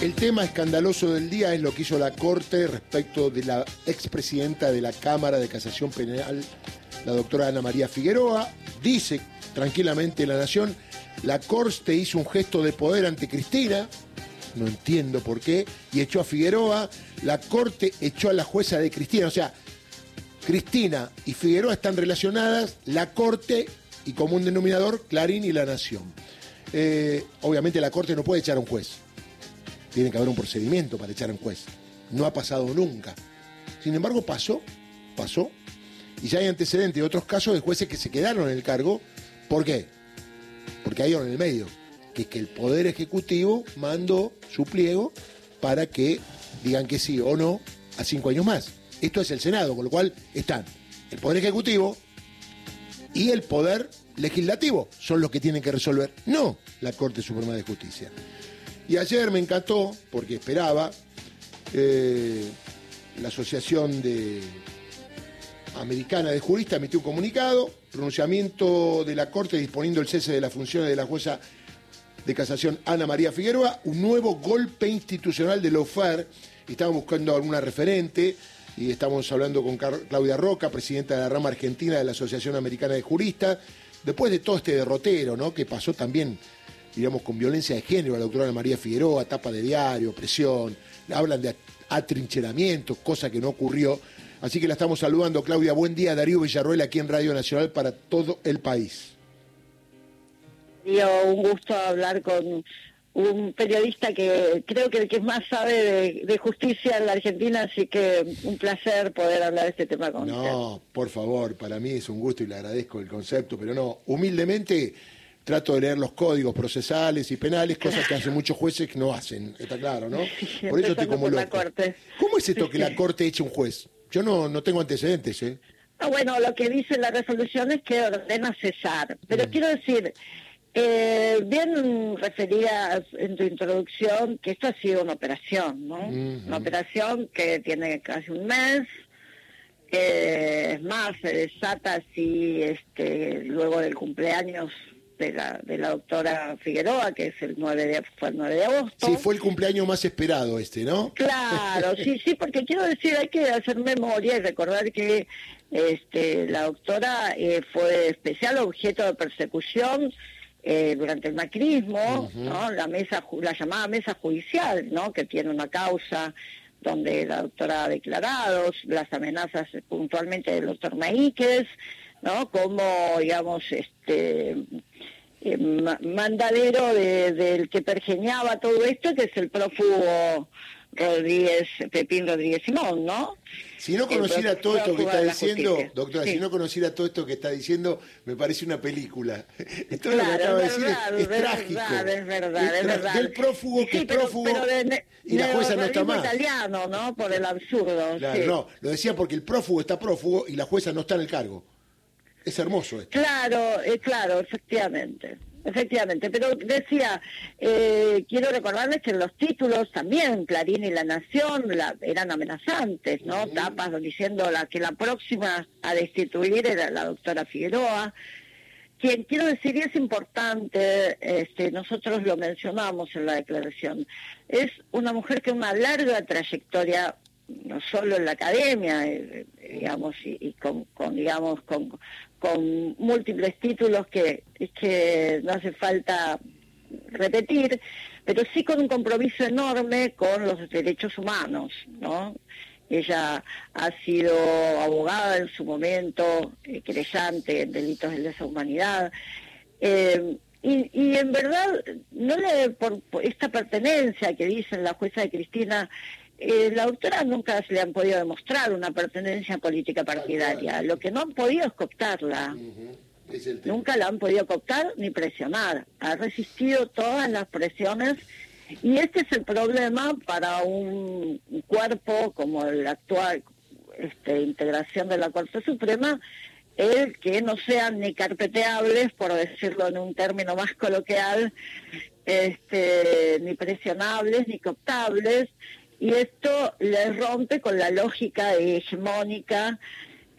El tema escandaloso del día es lo que hizo la Corte respecto de la expresidenta de la Cámara de Casación Penal, la doctora Ana María Figueroa. Dice tranquilamente la Nación, la Corte hizo un gesto de poder ante Cristina, no entiendo por qué, y echó a Figueroa. La Corte echó a la jueza de Cristina, o sea, Cristina y Figueroa están relacionadas, la Corte y como un denominador, Clarín y la Nación. Eh, obviamente la Corte no puede echar a un juez tiene que haber un procedimiento para echar a un juez. No ha pasado nunca. Sin embargo, pasó, pasó. Y ya hay antecedentes de otros casos de jueces que se quedaron en el cargo. ¿Por qué? Porque hay en el medio, que es que el Poder Ejecutivo mandó su pliego para que digan que sí o no a cinco años más. Esto es el Senado, con lo cual están el Poder Ejecutivo y el Poder Legislativo. Son los que tienen que resolver, no la Corte Suprema de Justicia. Y ayer me encantó, porque esperaba, eh, la Asociación de Americana de Juristas emitió un comunicado, pronunciamiento de la Corte disponiendo el cese de las funciones de la jueza de casación Ana María Figueroa, un nuevo golpe institucional de Lofer. Estamos buscando alguna referente y estamos hablando con Claudia Roca, presidenta de la rama argentina de la Asociación Americana de Juristas. Después de todo este derrotero, ¿no? Que pasó también digamos, con violencia de género, la doctora María Figueroa, tapa de diario, presión, hablan de atrincheramiento, cosa que no ocurrió. Así que la estamos saludando, Claudia. Buen día, Darío Villarroel, aquí en Radio Nacional para todo el país. un gusto hablar con un periodista que creo que el que más sabe de, justicia en la Argentina, así que un placer poder hablar de este tema con usted. No, por favor, para mí es un gusto y le agradezco el concepto, pero no, humildemente trato de leer los códigos procesales y penales, cosas que hacen muchos jueces que no hacen, está claro, ¿no? Por eso estoy como loco. ¿Cómo es esto que la Corte eche un juez? Yo no, no tengo antecedentes, ¿eh? Ah, bueno, lo que dice la resolución es que ordena cesar, pero mm. quiero decir, eh, bien referías en tu introducción que esto ha sido una operación, ¿no? Una operación que tiene casi un mes, que es más, se desata así este, luego del cumpleaños de la, de la doctora Figueroa, que es el 9 de, fue el 9 de agosto. Sí, fue el cumpleaños más esperado este, ¿no? Claro, sí, sí, porque quiero decir, hay que hacer memoria y recordar que este, la doctora eh, fue especial objeto de persecución eh, durante el macrismo, ¿no? La mesa, la llamada mesa judicial, ¿no? Que tiene una causa donde la doctora ha declarado las amenazas puntualmente del doctor Maíquez, ¿no? Como, digamos, este eh, mandadero del que pergeñaba todo esto, que es el prófugo Rodríguez, Pepín Rodríguez Simón, ¿no? Si no conociera todo esto que está diciendo, doctora, si no conociera todo esto que está diciendo, me parece una película. Esto lo que acaba de decir es, trágico. Es verdad, es, verdad. Del prófugo que es prófugo y la jueza no está más. italiano, ¿no? Por el absurdo. Claro, no, lo decía porque el prófugo está prófugo y la jueza no está en el cargo. Es hermoso esto. Claro, eh, claro, efectivamente. Efectivamente, pero decía, eh, quiero recordarles que los títulos también, Clarín y La Nación, eran amenazantes, ¿no? Tapas diciendo la, que la próxima a destituir era la doctora Figueroa. Quien quiero decir, y es importante, este, nosotros lo mencionamos en la declaración, es una mujer que una larga trayectoria no solo en la academia, eh, digamos, y, con, digamos, con, con múltiples títulos que, que no hace falta repetir, pero sí con un compromiso enorme con los derechos humanos, ¿no? Ella ha sido abogada en su momento, eh, creyente en delitos de lesa humanidad, eh, y, y, en verdad, no le, por, esta pertenencia que dice la jueza de Cristina eh, la doctora nunca se le han podido demostrar una pertenencia política partidaria. Lo que no han podido es cooptarla. Nunca la han podido cooptar ni presionar. Ha resistido todas las presiones y este es el problema para un cuerpo como el actual este, integración de la Corte Suprema, el que no sean ni carpeteables, por decirlo en un término más coloquial, este, ni presionables, ni cooptables, y esto le rompe con la lógica hegemónica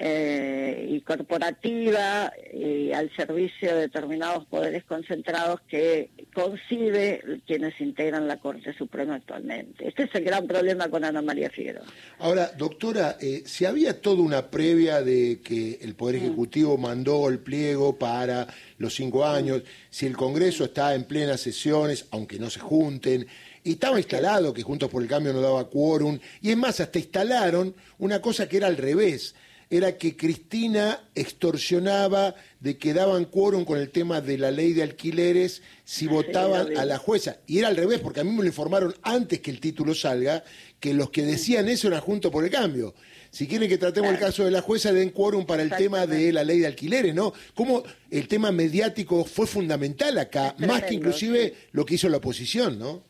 eh, y corporativa y al servicio de determinados poderes concentrados que concibe quienes integran la Corte Suprema actualmente. Este es el gran problema con Ana María Figueroa. Ahora, doctora, eh, si había toda una previa de que el Poder mm. Ejecutivo mandó el pliego para los cinco años, si el Congreso está en plenas sesiones, aunque no se junten, y estaba instalado que Juntos por el Cambio no daba quórum, y es más, hasta instalaron una cosa que era al revés, era que Cristina extorsionaba de que daban quórum con el tema de la ley de alquileres si votaban a la jueza. Y era al revés, porque a mí me lo informaron antes que el título salga, que los que decían eso eran Juntos por el Cambio. Si quieren que tratemos el caso de la jueza, den quórum para el tema de la ley de alquileres, ¿no? Cómo el tema mediático fue fundamental acá, más que inclusive lo que hizo la oposición, ¿no?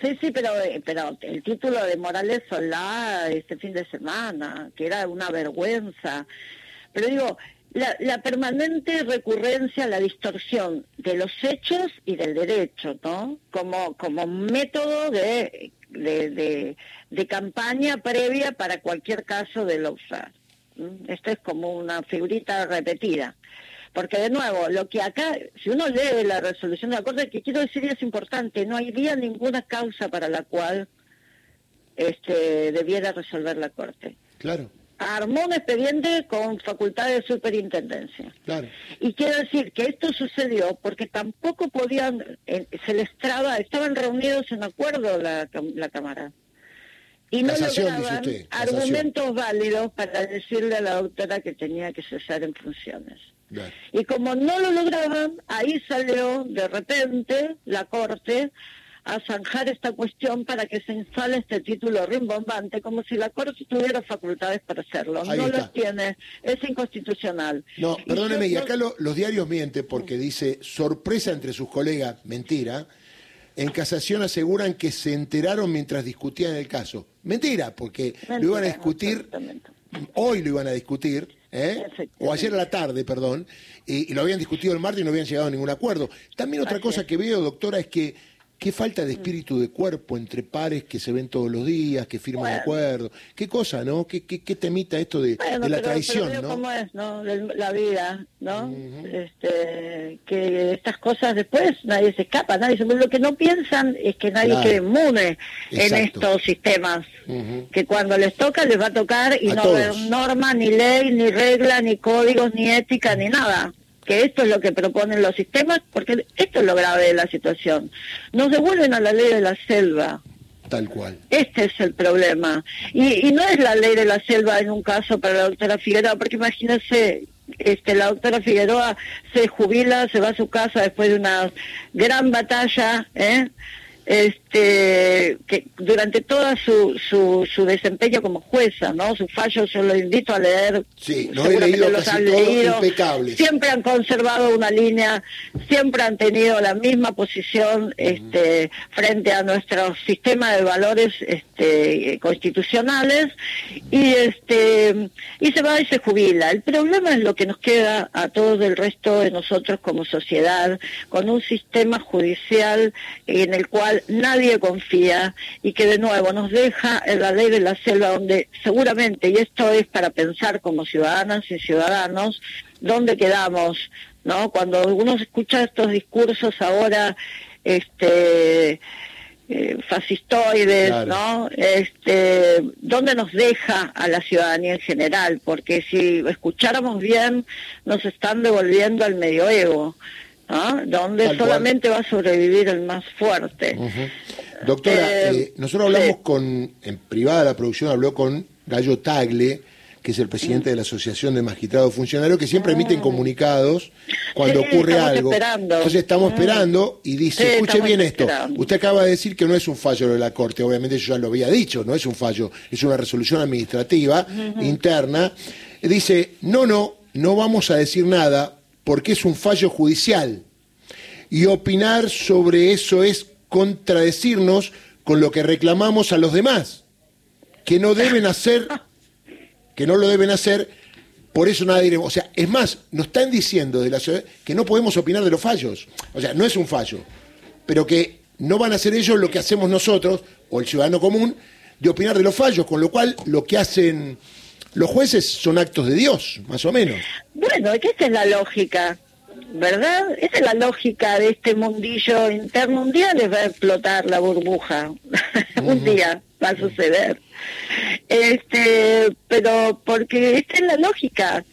Sí, sí, pero, eh, pero el título de Morales Solá este fin de semana, que era una vergüenza. Pero digo, la, la, permanente recurrencia la distorsión de los hechos y del derecho, ¿no? Como, como método de, de, campaña previa para cualquier caso de usar. Esto es como una figurita repetida. Porque de nuevo, lo que acá, si uno lee la resolución de la Corte, que quiero decir es importante, no había ninguna causa para la cual este, debiera resolver la Corte. Claro. Armó un expediente con facultad de superintendencia. Claro. Y quiero decir que esto sucedió porque tampoco podían, eh, se les traba, estaban reunidos en acuerdo la, la Cámara y no lograban argumentos válidos para decirle a la doctora que tenía que cesar en funciones. Y como no lo lograban, ahí salió de repente la Corte a zanjar esta cuestión para que se instale este título rimbombante, como si la Corte tuviera facultades para hacerlo. no las tiene, es inconstitucional. No, perdóneme, y acá los diarios mienten porque dice sorpresa entre sus colegas, mentira. En casación aseguran que se enteraron mientras discutían el caso. Mentira, porque lo iban a discutir, hoy lo iban a discutir, ¿eh? o ayer a la tarde, perdón, y, lo habían discutido el martes y no habían llegado a ningún acuerdo. También otra cosa que veo, doctora, es que Qué falta de espíritu de cuerpo entre pares que se ven todos los días, que firman acuerdos. Qué cosa, ¿no? Qué, qué, qué temita esto de, la traición, ¿no? cómo es, ¿no? La vida, ¿no? este, que estas cosas después nadie se escapa, nadie se... Lo que no piensan es que nadie quede inmune en estos sistemas. Que cuando les toca, les va a tocar y no haber norma, ni ley, ni regla, ni códigos, ni ética, ni nada que esto es lo que proponen los sistemas, porque esto es lo grave de la situación. Nos devuelven a la ley de la selva. Tal cual. Este es el problema. Y, no es la ley de la selva en un caso para la doctora Figueroa, porque imagínense, este, la doctora Figueroa se jubila, se va a su casa después de una gran batalla, ¿eh? Este, que durante toda su, su, su, desempeño como jueza, ¿no? Su fallo, yo lo invito a leer. Sí, no he leído los han leído. Siempre han conservado una línea, siempre han tenido la misma posición este, frente a nuestro sistema de valores este, constitucionales y este y se va y se jubila. El problema es lo que nos queda a todos el resto de nosotros como sociedad, con un sistema judicial en el cual nadie confía y que de nuevo nos deja en la ley de la selva donde seguramente, y esto es para pensar como ciudadanas y ciudadanos, dónde quedamos, ¿no? Cuando uno escucha estos discursos ahora, este eh, fascistoides, ¿no? Este, ¿dónde nos deja a la ciudadanía en general? Porque si escucháramos bien, nos están devolviendo al medioevo. ¿Ah? donde solamente va a sobrevivir el más fuerte. Doctora, eh, eh, nosotros hablamos con, en privada la producción habló con Gallo Tagle, que es el presidente de la Asociación de Magistrados Funcionarios, que siempre emiten ah. comunicados cuando ocurre algo. Entonces estamos ah. esperando y dice, escuche bien esto, usted acaba de decir que no es un fallo de la Corte, obviamente yo ya lo había dicho, no es un fallo, es una resolución administrativa interna. Dice, no, no, no vamos a decir nada porque es un fallo judicial. Y opinar sobre eso es contradecirnos con lo que reclamamos a los demás, que no deben hacer, que no lo deben hacer, por eso nada diremos. O sea, es más, nos están diciendo de la ciudad que no podemos opinar de los fallos. O sea, no es un fallo, pero que no van a hacer ellos lo que hacemos nosotros, o el ciudadano común, de opinar de los fallos, con lo cual lo que hacen los jueces son actos de Dios, más o menos. Bueno, esa es la lógica, ¿verdad? Esa es la lógica de este mundillo interno. Un día les va a explotar la burbuja, un día va a suceder. Este, pero porque esta es la lógica.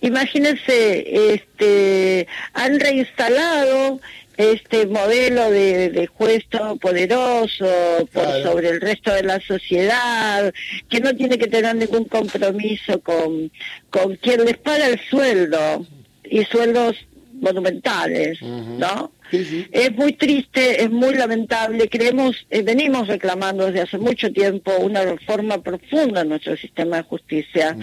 Imagínense, este, han reinstalado este modelo de, de juez poderoso por sobre el resto de la sociedad, que no tiene que tener ningún compromiso con, con quien les paga el sueldo, y sueldos monumentales, ¿no? Es muy triste, es muy lamentable. Creemos, eh, venimos reclamando desde hace mucho tiempo una reforma profunda en nuestro sistema de justicia.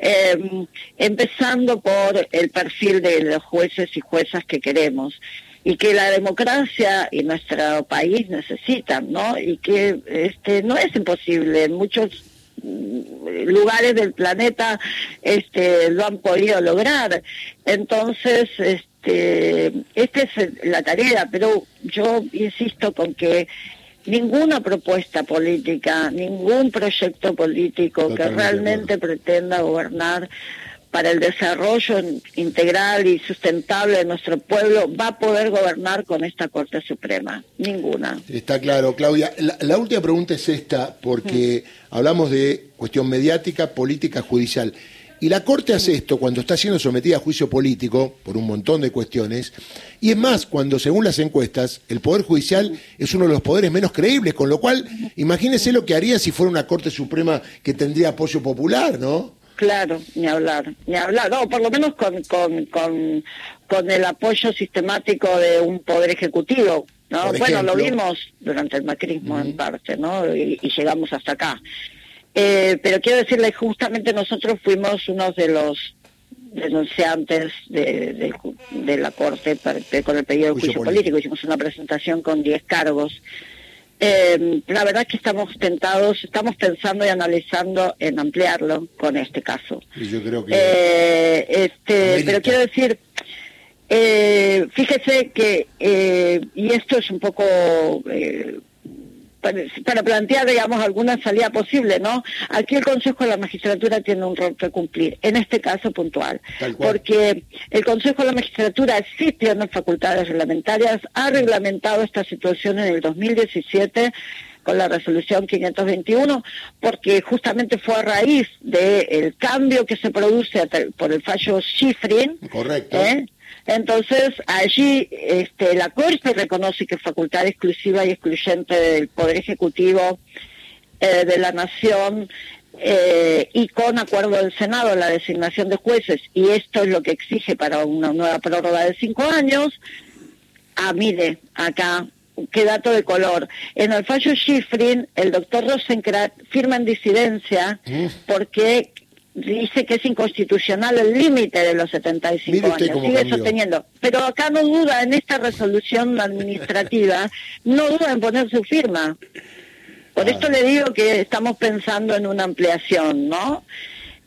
Em, empezando por el perfil de los jueces y juezas que queremos y que la democracia y nuestro país necesitan, ¿no? Y que este no es imposible en muchos mm, lugares del planeta este lo han podido lograr. Entonces, este esta es la tarea, pero yo insisto con que ninguna propuesta política, ningún proyecto político que realmente pretenda gobernar para el desarrollo integral y sustentable de nuestro pueblo va a poder gobernar con esta Corte Suprema. Ninguna. Está claro, Claudia. La, última pregunta es esta, porque mm. hablamos de cuestión mediática, política, judicial. Y la Corte hace esto cuando está siendo sometida a juicio político por un montón de cuestiones. Y es más, cuando según las encuestas, el Poder Judicial es uno de los poderes menos creíbles, con lo cual, imagínense lo que haría si fuera una Corte Suprema que tendría apoyo popular, ¿no? Claro, ni hablar, ni hablar, no, por lo menos con, con, con, con el apoyo sistemático de un poder ejecutivo, ¿no? Bueno, lo vimos durante el macrismo en parte, ¿no? Y, llegamos hasta acá. Eh, pero quiero decirle, justamente nosotros fuimos unos de los denunciantes de, de, la Corte con el pedido de juicio, político. Hicimos una presentación con 10 cargos eh, la verdad es que estamos tentados, estamos pensando y analizando en ampliarlo con este caso. yo creo que eh, este, pero quiero decir, eh, fíjese que, eh, y esto es un poco para, plantear, digamos, alguna salida posible, ¿no? Aquí el Consejo de la Magistratura tiene un rol que cumplir, en este caso puntual, porque el Consejo de la Magistratura sí tiene facultades reglamentarias, ha reglamentado esta situación en el 2017 con la resolución 521, porque justamente fue a raíz del cambio que se produce por el fallo Schifrin. Correcto. ¿eh? Entonces, allí este, la Corte reconoce que facultad exclusiva y excluyente del Poder Ejecutivo eh, de la Nación eh, y con acuerdo del Senado la designación de jueces, y esto es lo que exige para una nueva prórroga de cinco años. Ah, mire, acá, qué dato de color. En el fallo Schifrin, el doctor Rosenkranz firma en disidencia mm. porque dice que es inconstitucional el límite de los 75 años, sigue sosteniendo. Pero acá no duda, en esta resolución administrativa, no duda en poner su firma. Por ah. esto le digo que estamos pensando en una ampliación, ¿no?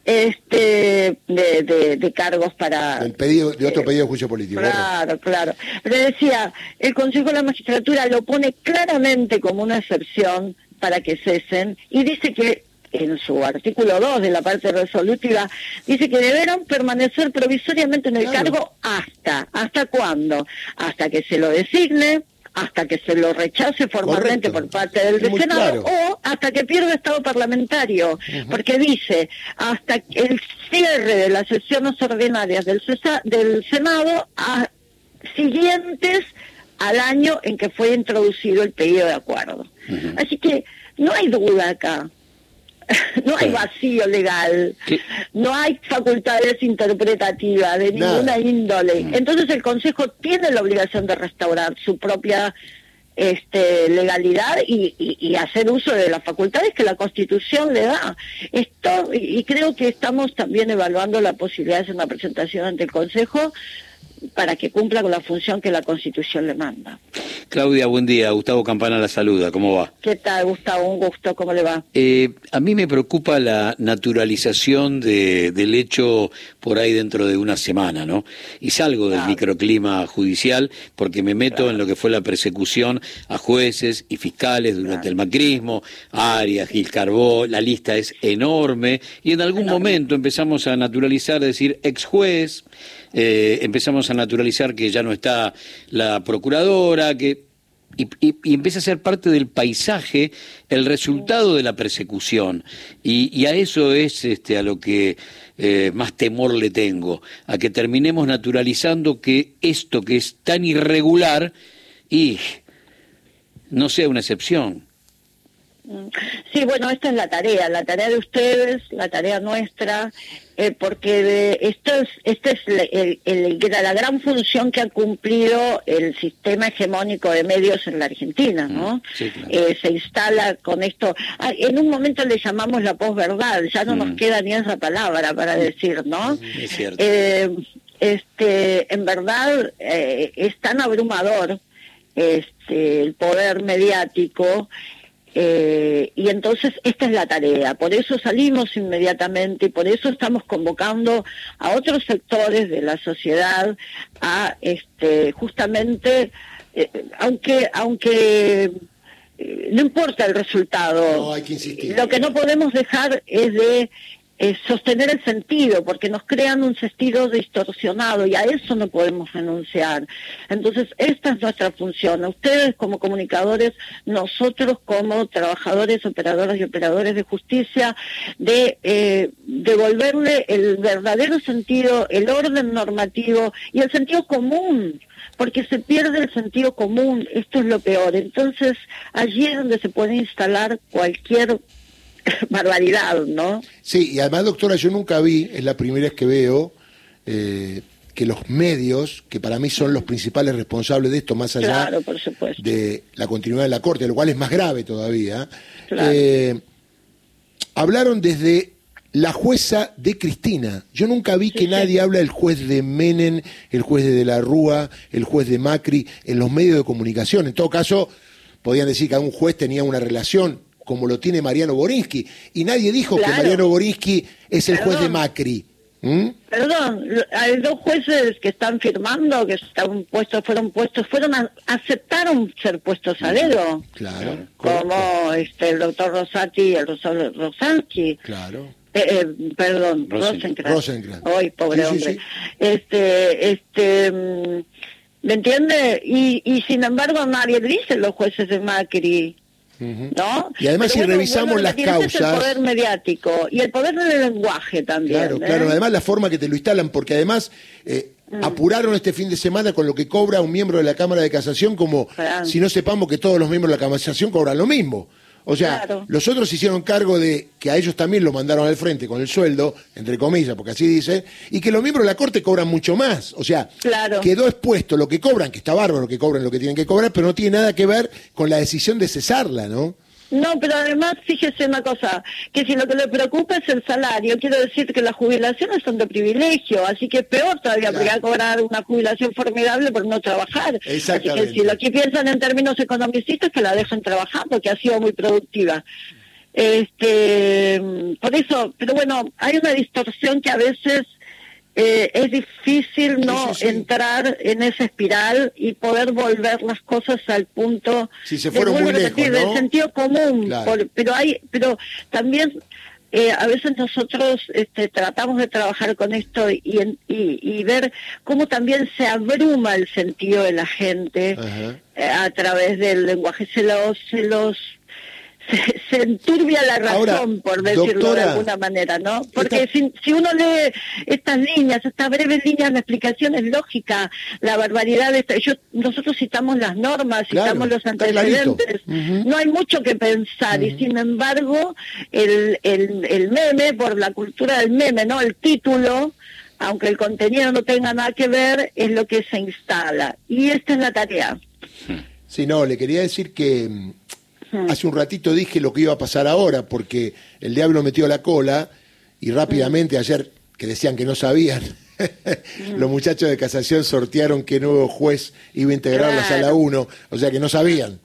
este de, de, cargos para el pedido de otro pedido de juicio político claro claro pero decía el Consejo de la Magistratura lo pone claramente como una excepción para que cesen y dice que en su artículo 2 de la parte resolutiva, dice que deberán permanecer provisoriamente en el cargo hasta, ¿hasta cuándo? Hasta que se lo designe, hasta que se lo rechace formalmente por parte del Senado o hasta que pierda estado parlamentario, porque dice hasta el cierre de las sesiones ordinarias del, del Senado a, siguientes al año en que fue introducido el pedido de acuerdo. Así que no hay duda acá. no hay vacío legal, no hay facultades interpretativas de ninguna índole. Mm. Entonces el Consejo tiene la obligación de restaurar su propia este, legalidad y, hacer uso de las facultades que la Constitución le da. Esto, y creo que estamos también evaluando la posibilidad de hacer una presentación ante el Consejo para que cumpla con la función que la Constitución le manda. Claudia, buen día. Gustavo Campana la saluda. ¿Cómo va? ¿Qué tal, Gustavo? Un gusto. ¿Cómo le va? Eh, a mí me preocupa la naturalización de, del hecho por ahí dentro de una semana, ¿no? Y salgo del microclima judicial porque me meto en lo que fue la persecución a jueces y fiscales durante el macrismo, Arias, Gil Carbó, la lista es enorme y en algún momento empezamos a naturalizar, decir, ex juez, eh, empezamos a naturalizar que ya no está la procuradora, que y, empieza a ser parte del paisaje el resultado de la persecución. Y, a eso es este, a lo que eh, más temor le tengo, a que terminemos naturalizando que esto que es tan irregular y no sea una excepción. Sí, bueno, esta es la tarea, la tarea de ustedes, la tarea nuestra, eh, porque esto es, esta es la gran función que ha cumplido el sistema hegemónico de medios en la Argentina, ¿no? Mm, eh, se instala con esto, ah, en un momento le llamamos la posverdad, ya no nos mm. queda ni esa palabra para decir, ¿no? Es cierto. Eh, este, en verdad es tan abrumador este, el poder mediático eh, y entonces esta es la tarea, por eso salimos inmediatamente y por eso estamos convocando a otros sectores de la sociedad a este, justamente, eh, aunque, aunque eh, no importa el resultado, lo que no podemos dejar es de sostener el sentido, porque nos crean un sentido distorsionado y a eso no podemos renunciar. Entonces, esta es nuestra función. Ustedes como comunicadores, nosotros como trabajadores, operadoras y operadores de justicia, de eh, devolverle el verdadero sentido, el orden normativo y el sentido común porque se pierde el sentido común, esto es lo peor. Entonces, allí es donde se puede instalar cualquier barbaridad, ¿no? Sí, y además, doctora, yo nunca vi, es la primera vez que veo, eh, que los medios, que para mí son los principales responsables de esto, más allá de la continuidad de la Corte, lo cual es más grave todavía, eh, hablaron desde la jueza de Cristina. Yo nunca vi que nadie habla del juez de Menem, el juez de De la Rúa, el juez de Macri, en los medios de comunicación. En todo caso, podían decir que un juez tenía una relación como lo tiene Mariano Borinsky. Y nadie dijo que Mariano Borinsky es el juez de Macri. Perdón, hay dos jueces que están firmando, que están puestos, fueron puestos, fueron aceptaron ser puestos a dedo. Claro. Como este, el doctor Rosati y el Rosansky. Claro. Eh, eh, perdón, Rosencrantz. Ay, pobre hombre. Este, este, mm, ¿me entiende? Y, y sin embargo nadie dice los jueces de Macri. ¿No? Y además si revisamos las causas... el poder mediático y el poder del lenguaje también. Claro, ¿eh? claro. Además la forma que te lo instalan, porque además eh, mm. apuraron este fin de semana con lo que cobra un miembro de la Cámara de Casación, como si no sepamos que todos los miembros de la Cámara de Casación cobran lo mismo. O sea, los otros hicieron cargo de que a ellos también lo mandaron al frente con el sueldo, entre comillas, porque así dice, y que los miembros de la Corte cobran mucho más. O sea, quedó expuesto lo que cobran, que está bárbaro que cobren lo que tienen que cobrar, pero no tiene nada que ver con la decisión de cesarla, ¿no? No, pero además, fíjese una cosa, que si lo que le preocupa es el salario, quiero decir que las jubilaciones son de privilegio, así que peor todavía, porque a cobrar una jubilación formidable por no trabajar. Así que si lo que piensan en términos economicistas, que la dejen trabajando, que ha sido muy productiva. Este, por eso, pero bueno, hay una distorsión que a veces eh, es difícil no entrar en esa espiral y poder volver las cosas al punto si se fueron muy lejos, del sentido común pero hay pero también eh, a veces nosotros este, tratamos de trabajar con esto y, y, ver cómo también se abruma el sentido de la gente eh, a través del lenguaje se los se los se, enturbia la razón, por decirlo de alguna manera, ¿no? Porque si, si, uno lee estas líneas, estas breves líneas, la explicación es lógica, la barbaridad, de yo, nosotros citamos las normas, citamos los antecedentes, no hay mucho que pensar, y sin embargo, el, el, el meme, por la cultura del meme, ¿no? El título, aunque el contenido no tenga nada que ver, es lo que se instala. Y esta es la tarea. Sí, no, le quería decir que Hace un ratito dije lo que iba a pasar ahora, porque el diablo metió la cola y rápidamente ayer, que decían que no sabían, los muchachos de casación sortearon qué nuevo juez iba a integrar la sala 1, o sea que no sabían.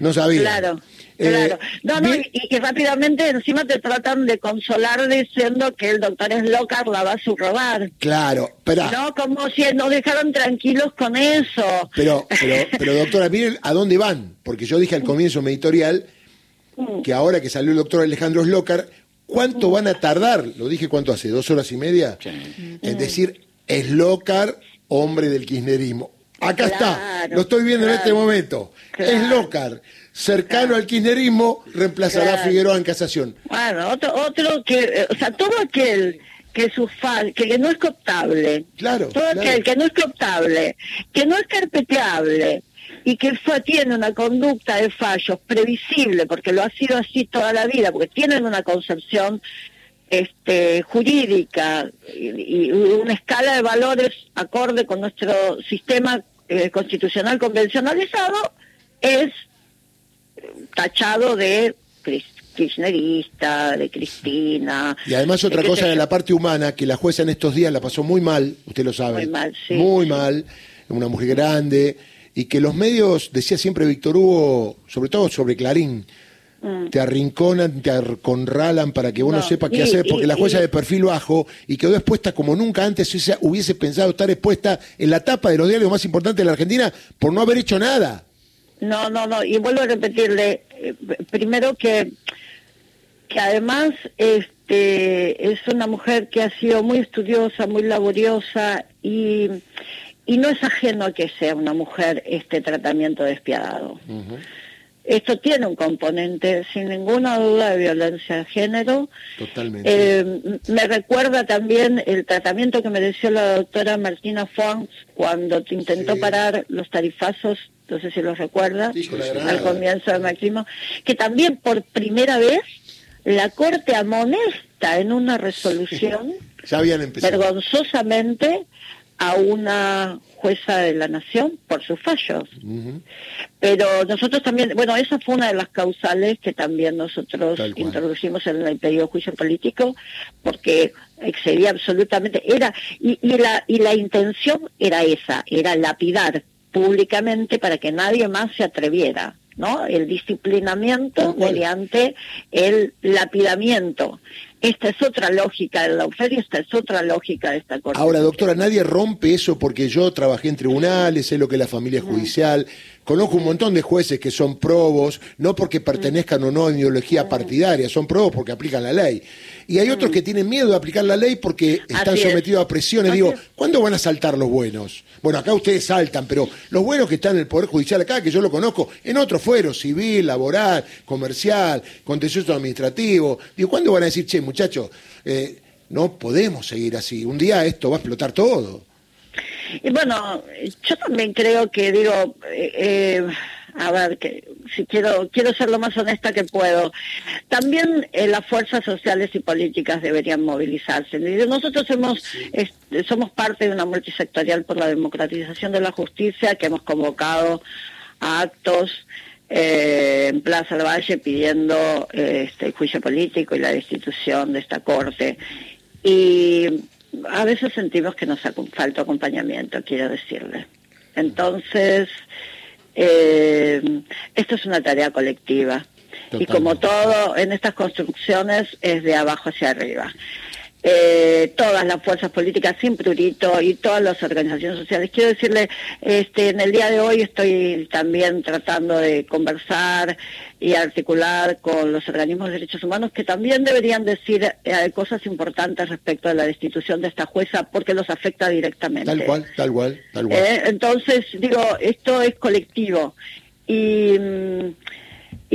No sabían. Claro. Eh, claro. No, no, y, rápidamente encima te tratan de consolar diciendo que el doctor Slocar la va a subrogar. Claro, pero... No, como si nos dejaron tranquilos con eso. Pero, pero, pero doctora, miren a dónde van, porque yo dije al comienzo mi editorial mm. que ahora que salió el doctor Alejandro Slocar, ¿cuánto van a tardar? Lo dije cuánto hace, dos horas y media. Es decir, Slocar, hombre del kirchnerismo. Acá está, lo estoy viendo en este momento. Slocar cercano al kirchnerismo, reemplazará a Figueroa en casación. Bueno, otro, otro que, eh, o sea, todo aquel que su que no es cooptable, claro, todo aquel que no es cooptable, que no es carpeteable y que fue, tiene una conducta de fallos previsible, porque lo ha sido así toda la vida, porque tienen una concepción este, jurídica y, una escala de valores acorde con nuestro sistema eh, constitucional convencionalizado, es tachado de kirchnerista, de Cristina. Y además otra cosa de la parte humana, que la jueza en estos días la pasó muy mal, usted lo sabe. Muy mal, sí. Muy mal, una mujer grande, y que los medios, decía siempre Víctor Hugo, sobre todo sobre Clarín, mm. te arrinconan, te arconralan para que uno sepa qué hacer, porque la jueza de perfil bajo y quedó expuesta como nunca antes hubiese pensado estar expuesta en la tapa de los diarios más importantes de la Argentina por no haber hecho nada. No, no, no, y vuelvo a repetirle, eh, primero que, que además este, es una mujer que ha sido muy estudiosa, muy laboriosa y, y no es ajeno a que sea una mujer este tratamiento despiadado. Esto tiene un componente, sin ninguna duda, de violencia de género. Totalmente. Eh, me recuerda también el tratamiento que mereció la doctora Martina Fons cuando intentó parar los tarifazos no sé si lo recuerda, al comienzo del macrismo, que también por primera vez la Corte amonesta en una resolución vergonzosamente a una jueza de la nación por sus fallos. Pero nosotros también, bueno, esa fue una de las causales que también nosotros introducimos en el pedido de juicio político, porque excedía absolutamente, era, y, y, la, y la intención era esa, era lapidar públicamente para que nadie más se atreviera. ¿No? El disciplinamiento mediante el lapidamiento. Esta es otra lógica de la y esta es otra lógica de esta corte. Ahora, doctora, nadie rompe eso porque yo trabajé en tribunales, sé lo que es la familia judicial, Conozco un montón de jueces que son probos, no porque pertenezcan o no a ideología partidaria, son probos porque aplican la ley. Y hay otros que tienen miedo de aplicar la ley porque están sometidos a presiones. Digo, ¿cuándo van a saltar los buenos? Bueno, acá ustedes saltan, pero los buenos que están en el Poder Judicial acá, que yo lo conozco, en otros fueros, civil, laboral, comercial, contencioso administrativo, digo, ¿cuándo van a decir, che, muchachos, eh, no podemos seguir así? Un día esto va a explotar todo. Y bueno, yo también creo que digo, eh, eh, a ver, que si quiero quiero ser lo más honesta que puedo. También eh, las fuerzas sociales y políticas deberían movilizarse. Nosotros hemos somos parte de una multisectorial por la democratización de la justicia que hemos convocado a actos en Plaza del Valle pidiendo este, el juicio político y la destitución de esta corte. Y a veces sentimos que nos falta acompañamiento, quiero decirle. Entonces, eh, esto es una tarea colectiva. Y como todo en estas construcciones es de abajo hacia arriba eh, todas las fuerzas políticas sin prurito y todas las organizaciones sociales. Quiero decirle, este, en el día de hoy estoy también tratando de conversar y articular con los organismos de derechos humanos que también deberían decir eh, cosas importantes respecto a la destitución de esta jueza porque los afecta directamente. Tal cual, tal cual, tal cual. Eh, entonces, digo, esto es colectivo. Y. Mm,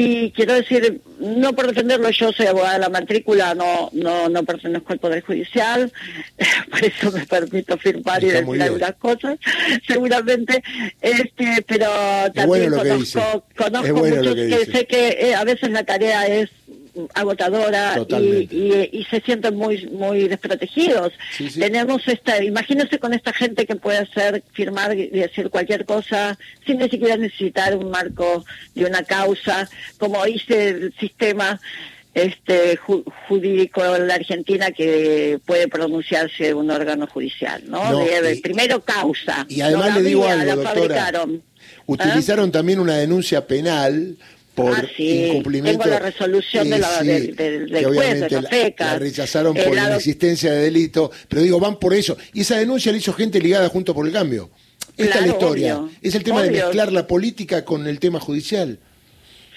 y quiero decir, no por defenderlo, yo soy abogada de la matrícula, no no no pertenezco al Poder Judicial, por eso me permito firmar y decir algunas cosas, seguramente, este pero también conozco, conozco muchos que, sé que eh, a veces la tarea es agotadora y, se sienten muy muy desprotegidos. Tenemos esta, imagínense con esta gente que puede hacer, firmar y decir cualquier cosa sin ni siquiera necesitar un marco de una causa, como dice el sistema este jurídico en la Argentina que puede pronunciarse un órgano judicial, ¿no? primero causa. Y además le digo algo, doctora. Utilizaron también una denuncia penal por ah, incumplimiento. Tengo la resolución de la, del, juez, de la, la, rechazaron por la inexistencia de delito, pero digo, van por eso. Y esa denuncia la hizo gente ligada junto por el cambio. Esta es la historia. es el tema de mezclar la política con el tema judicial.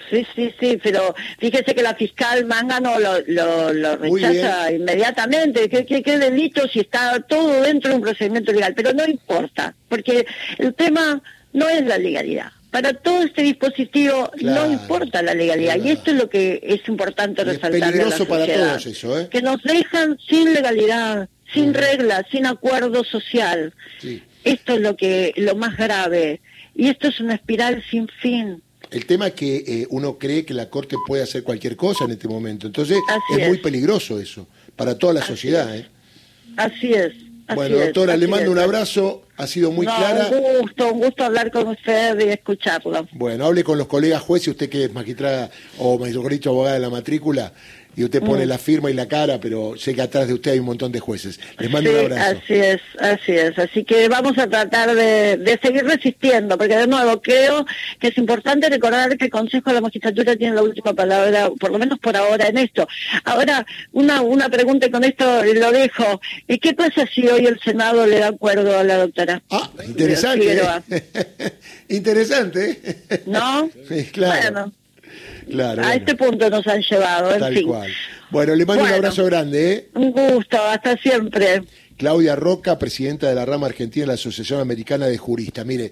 Sí, sí, sí, pero fíjese que la fiscal Mangano lo, lo, rechaza inmediatamente. ¿Qué, ¿Qué, delito si está todo dentro de un procedimiento legal? Pero no importa, porque el tema no es la legalidad. Para todo este dispositivo no importa la legalidad y esto es lo que es importante resaltar. Es peligroso para todos eso, ¿eh? Que nos dejan sin legalidad, sin reglas, sin acuerdo social. Esto es lo que lo más grave y esto es una espiral sin fin. El tema es que eh, uno cree que la Corte puede hacer cualquier cosa en este momento. Entonces es, muy peligroso eso, para toda la sociedad. ¿eh? Así es. Bueno, doctora, le mando un abrazo, ha sido muy clara. Un gusto, un gusto hablar con usted y escucharlo. Bueno, hable con los colegas jueces, usted que es magistrada o magistrado abogada de la matrícula, y usted pone mm. la firma y la cara, pero sé que atrás de usted hay un montón de jueces. Les mando un abrazo. Así es, así es. Así que vamos a tratar de, seguir resistiendo, porque de nuevo creo que es importante recordar que el Consejo de la Magistratura tiene la última palabra, por lo menos por ahora, en esto. Ahora, una, una pregunta y con esto lo dejo. ¿Qué pasa si hoy el Senado le da acuerdo a la doctora? Ah, interesante. ¿eh? interesante. ¿No? Sí, claro. Claro, a este punto nos han llevado, en Tal cual. Bueno, le mando un abrazo grande. ¿eh? Un gusto, hasta siempre. Claudia Roca, presidenta de la rama argentina de la Asociación Americana de Juristas. Mire,